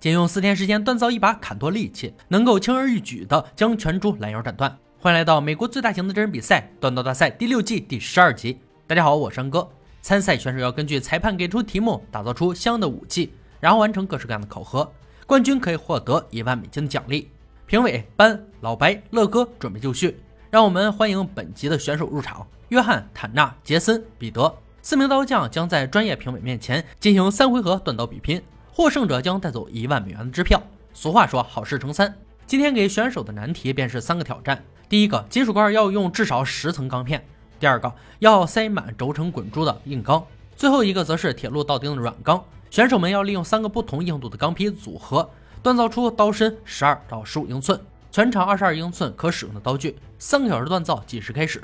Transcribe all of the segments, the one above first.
仅用四天时间锻造一把砍剁利器，能够轻而易举的将全株拦腰斩断。欢迎来到美国最大型的真人比赛——锻刀大赛第六季第十二集。大家好，我是山哥。参赛选手要根据裁判给出题目，打造出相应的武器，然后完成各式各样的考核。冠军可以获得一万美金的奖励。评委班、老白、乐哥准备就绪，让我们欢迎本集的选手入场：约翰、坦纳、杰森、彼得。四名刀匠将在专业评委面前进行三回合断刀比拼，获胜者将带走一万美元的支票。俗话说，好事成三。今天给选手的难题便是三个挑战：第一个，金属罐要用至少十层钢片；第二个，要塞满轴承滚珠的硬钢；最后一个则是铁路道钉的软钢。选手们要利用三个不同硬度的钢坯组合，锻造出刀身十二到十五英寸、全长二十二英寸可使用的刀具。三个小时锻造计时开始。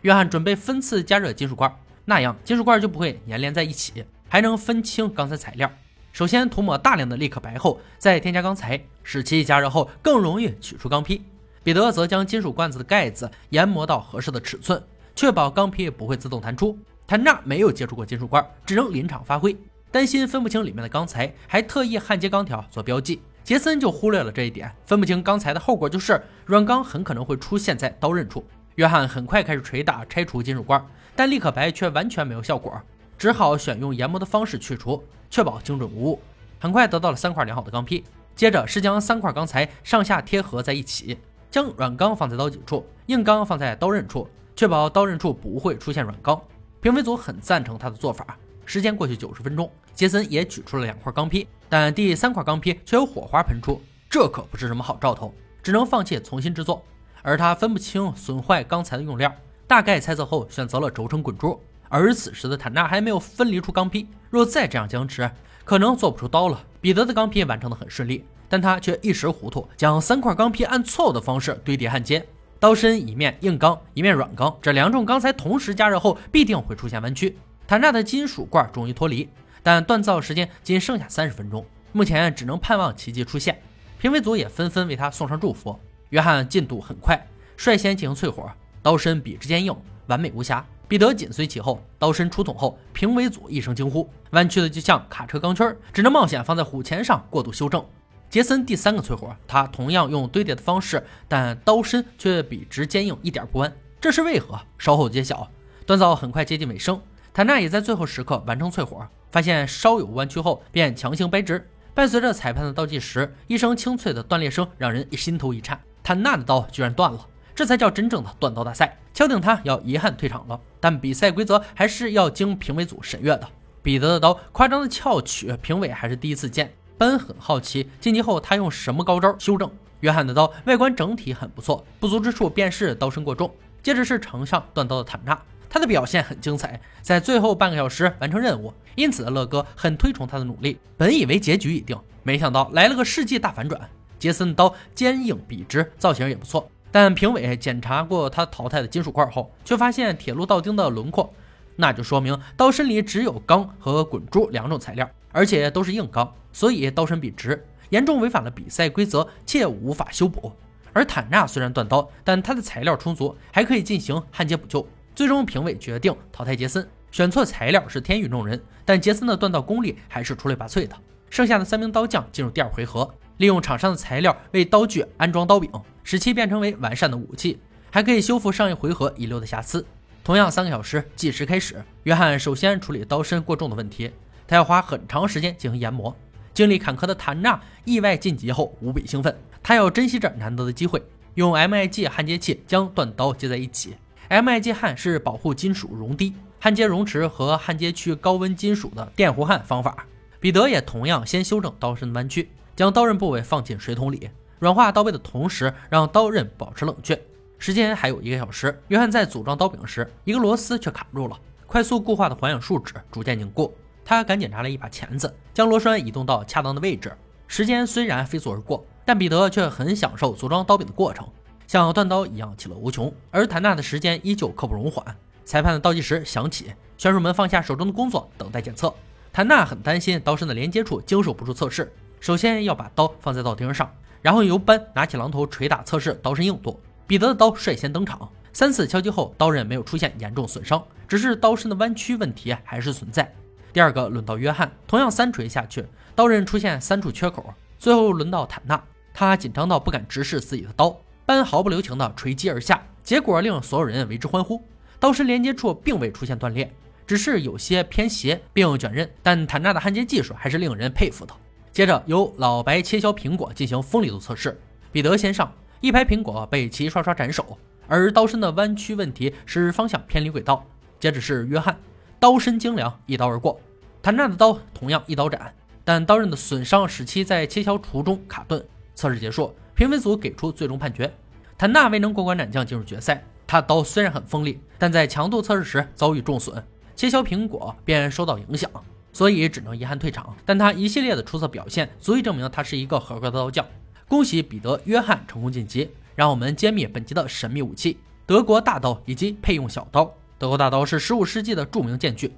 约翰准备分次加热金属罐。那样金属罐就不会粘连在一起，还能分清钢材材料。首先涂抹大量的立可白后，再添加钢材，使其加热后更容易取出钢坯。彼得则将金属罐子的盖子研磨到合适的尺寸，确保钢坯不会自动弹出。坦纳没有接触过金属罐，只能临场发挥，担心分不清里面的钢材，还特意焊接钢条做标记。杰森就忽略了这一点，分不清钢材的后果就是软钢很可能会出现在刀刃处。约翰很快开始捶打拆除金属罐。但立可白却完全没有效果，只好选用研磨的方式去除，确保精准无误。很快得到了三块良好的钢坯，接着是将三块钢材上下贴合在一起，将软钢放在刀脊处，硬钢放在刀刃处，确保刀刃处不会出现软钢。评委组很赞成他的做法。时间过去九十分钟，杰森也取出了两块钢坯，但第三块钢坯却有火花喷出，这可不是什么好兆头，只能放弃重新制作。而他分不清损坏钢材的用料。大概猜测后，选择了轴承滚珠。而此时的坦纳还没有分离出钢坯，若再这样僵持，可能做不出刀了。彼得的钢坯完成的很顺利，但他却一时糊涂，将三块钢坯按错误的方式堆叠焊接。刀身一面硬钢，一面软钢，这两种钢材同时加热后，必定会出现弯曲。坦纳的金属罐终于脱离，但锻造时间仅剩下三十分钟，目前只能盼望奇迹出现。评委组也纷纷为他送上祝福。约翰进度很快，率先进行淬火。刀身笔直坚硬，完美无瑕。彼得紧随其后。刀身出筒后，评委组一声惊呼：“弯曲的就像卡车钢圈，只能冒险放在虎钳上过度修正。”杰森第三个淬火，他同样用堆叠的方式，但刀身却笔直坚硬，一点不弯。这是为何？稍后揭晓。锻造很快接近尾声，坦纳也在最后时刻完成淬火，发现稍有弯曲后便强行掰直。伴随着裁判的倒计时，一声清脆的断裂声让人心头一颤。坦纳的刀居然断了。这才叫真正的断刀大赛。敲定他要遗憾退场了，但比赛规则还是要经评委组审阅的。彼得的刀夸张的翘曲，评委还是第一次见。班很好奇晋级后他用什么高招修正。约翰的刀外观整体很不错，不足之处便是刀身过重。接着是场上断刀的坦纳，他的表现很精彩，在最后半个小时完成任务，因此乐哥很推崇他的努力。本以为结局已定，没想到来了个世纪大反转。杰森的刀坚硬笔直，造型也不错。但评委检查过他淘汰的金属块后，却发现铁路道钉的轮廓，那就说明刀身里只有钢和滚珠两种材料，而且都是硬钢，所以刀身笔直，严重违反了比赛规则，且无法修补。而坦纳虽然断刀，但他的材料充足，还可以进行焊接补救。最终评委决定淘汰杰森，选错材料是天与弄人，但杰森的锻造功力还是出类拔萃的。剩下的三名刀匠进入第二回合。利用场上的材料为刀具安装刀柄，使其变成为完善的武器，还可以修复上一回合遗留的瑕疵。同样三个小时计时开始。约翰首先处理刀身过重的问题，他要花很长时间进行研磨。经历坎坷的坦纳意外晋级后无比兴奋，他要珍惜这难得的机会，用 MIG 焊接器将断刀接在一起。MIG 焊是保护金属熔滴、焊接熔池和焊接区高温金属的电弧焊方法。彼得也同样先修正刀身的弯曲。将刀刃部位放进水桶里，软化刀背的同时，让刀刃保持冷却。时间还有一个小时。约翰在组装刀柄时，一个螺丝却卡住了。快速固化的环氧树脂逐渐凝固，他赶紧拿了一把钳子，将螺栓移动到恰当的位置。时间虽然飞速而过，但彼得却很享受组装刀柄的过程，像断刀一样其乐无穷。而坦纳的时间依旧刻不容缓。裁判的倒计时响起，选手们放下手中的工作，等待检测。坦纳很担心刀身的连接处经受不住测试。首先要把刀放在刀钉上，然后由班拿起榔头捶打测试刀身硬度。彼得的刀率先登场，三次敲击后，刀刃没有出现严重损伤，只是刀身的弯曲问题还是存在。第二个轮到约翰，同样三锤下去，刀刃出现三处缺口，最后轮到坦纳，他紧张到不敢直视自己的刀，班毫不留情地锤击而下，结果令所有人为之欢呼。刀身连接处并未出现断裂，只是有些偏斜并有卷刃，但坦纳的焊接技术还是令人佩服的。接着由老白切削苹果进行锋利度测试，彼得先上，一排苹果被齐刷刷斩首，而刀身的弯曲问题使方向偏离轨道。接着是约翰，刀身精良，一刀而过。坦纳的刀同样一刀斩，但刀刃的损伤使其在切削途中卡顿。测试结束，评分组给出最终判决：坦纳未能过关斩将进入决赛。他刀虽然很锋利，但在强度测试时遭遇重损，切削苹果便受到影响。所以只能遗憾退场，但他一系列的出色表现足以证明他是一个合格的刀匠。恭喜彼得·约翰成功晋级，让我们揭秘本集的神秘武器——德国大刀以及配用小刀。德国大刀是15世纪的著名剑具，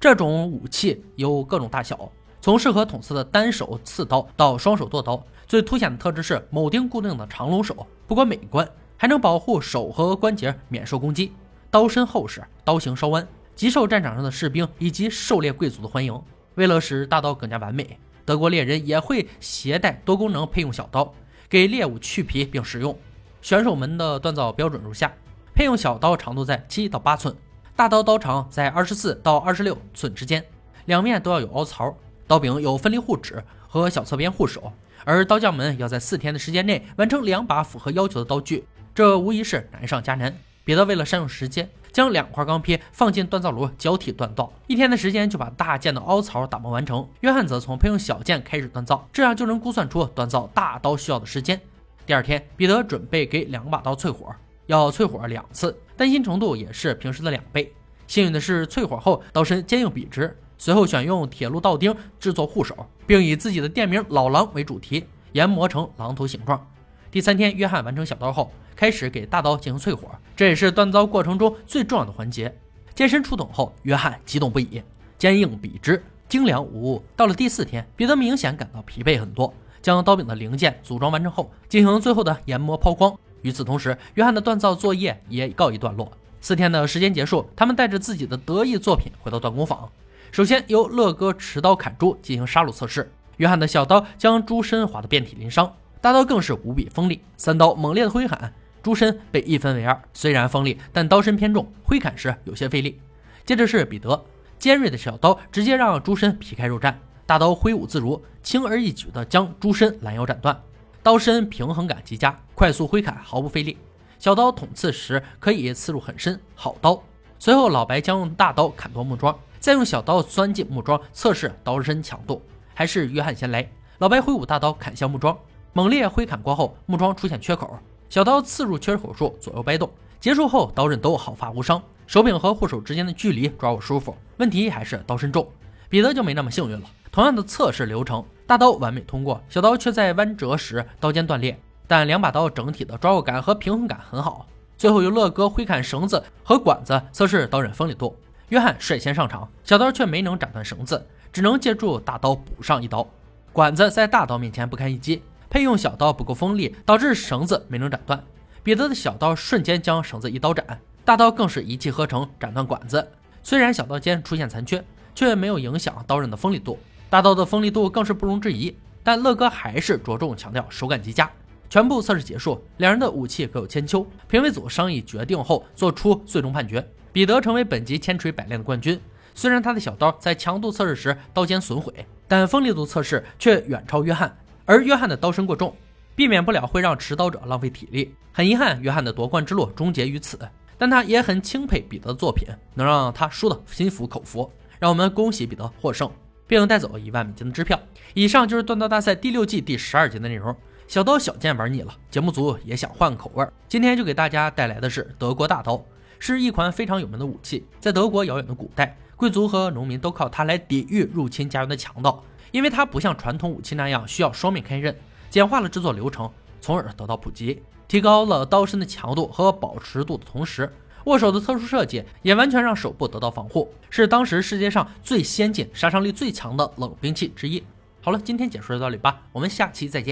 这种武器有各种大小，从适合捅刺的单手刺刀到双手剁刀。最凸显的特质是铆钉固定的长龙手，不光美观，还能保护手和关节免受攻击。刀身厚实，刀形稍弯。极受战场上的士兵以及狩猎贵族的欢迎。为了使大刀更加完美，德国猎人也会携带多功能配用小刀，给猎物去皮并食用。选手们的锻造标准如下：配用小刀长度在七到八寸，大刀刀长在二十四到二十六寸之间，两面都要有凹槽，刀柄有分离护指和小侧边护手。而刀匠们要在四天的时间内完成两把符合要求的刀具，这无疑是难上加难。彼得为了善用时间。将两块钢坯放进锻造炉交替锻造，一天的时间就把大件的凹槽打磨完成。约翰则从配用小件开始锻造，这样就能估算出锻造大刀需要的时间。第二天，彼得准备给两把刀淬火，要淬火两次，担心程度也是平时的两倍。幸运的是，淬火后刀身坚硬笔直。随后选用铁路道钉制作护手，并以自己的店名“老狼”为主题，研磨成狼头形状。第三天，约翰完成小刀后。开始给大刀进行淬火，这也是锻造过程中最重要的环节。剑身出筒后，约翰激动不已，坚硬笔直，精良无误。到了第四天，彼得明显感到疲惫很多。将刀柄的零件组装完成后，进行最后的研磨抛光。与此同时，约翰的锻造作业也告一段落。四天的时间结束，他们带着自己的得意作品回到锻工坊。首先由乐哥持刀砍猪进行杀戮测试，约翰的小刀将猪身划得遍体鳞伤，大刀更是无比锋利，三刀猛烈的挥砍。猪身被一分为二，虽然锋利，但刀身偏重，挥砍时有些费力。接着是彼得，尖锐的小刀直接让猪身皮开肉绽，大刀挥舞自如，轻而易举地将猪身拦腰斩断。刀身平衡感极佳，快速挥砍毫不费力。小刀捅刺时可以刺入很深，好刀。随后老白将用大刀砍断木桩，再用小刀钻进木桩测试刀身强度。还是约翰先来，老白挥舞大刀砍向木桩，猛烈挥砍过后，木桩出现缺口。小刀刺入缺口处，左右掰动。结束后，刀刃都毫发无伤，手柄和护手之间的距离抓握舒服。问题还是刀身重，彼得就没那么幸运了。同样的测试流程，大刀完美通过，小刀却在弯折时刀尖断裂。但两把刀整体的抓握感和平衡感很好。最后由乐哥挥砍绳子和管子测试刀刃锋利度。约翰率先上场，小刀却没能斩断绳子，只能借助大刀补上一刀。管子在大刀面前不堪一击。配用小刀不够锋利，导致绳子没能斩断。彼得的小刀瞬间将绳子一刀斩，大刀更是一气呵成斩断管子。虽然小刀尖出现残缺，却没有影响刀刃的锋利度。大刀的锋利度更是不容置疑。但乐哥还是着重强调手感极佳。全部测试结束，两人的武器各有千秋。评委组商议决定后，做出最终判决：彼得成为本集千锤百炼的冠军。虽然他的小刀在强度测试时刀尖损毁，但锋利度测试却远超约翰。而约翰的刀身过重，避免不了会让持刀者浪费体力。很遗憾，约翰的夺冠之路终结于此。但他也很钦佩彼得的作品，能让他输得心服口服。让我们恭喜彼得获胜，并带走一万美金的支票。以上就是锻刀大赛第六季第十二集的内容。小刀小剑玩腻了，节目组也想换个口味，今天就给大家带来的是德国大刀，是一款非常有名的武器。在德国遥远的古代，贵族和农民都靠它来抵御入侵家园的强盗。因为它不像传统武器那样需要双面开刃，简化了制作流程，从而得到普及，提高了刀身的强度和保持度的同时，握手的特殊设计也完全让手部得到防护，是当时世界上最先进、杀伤力最强的冷兵器之一。好了，今天解说到这里吧，我们下期再见。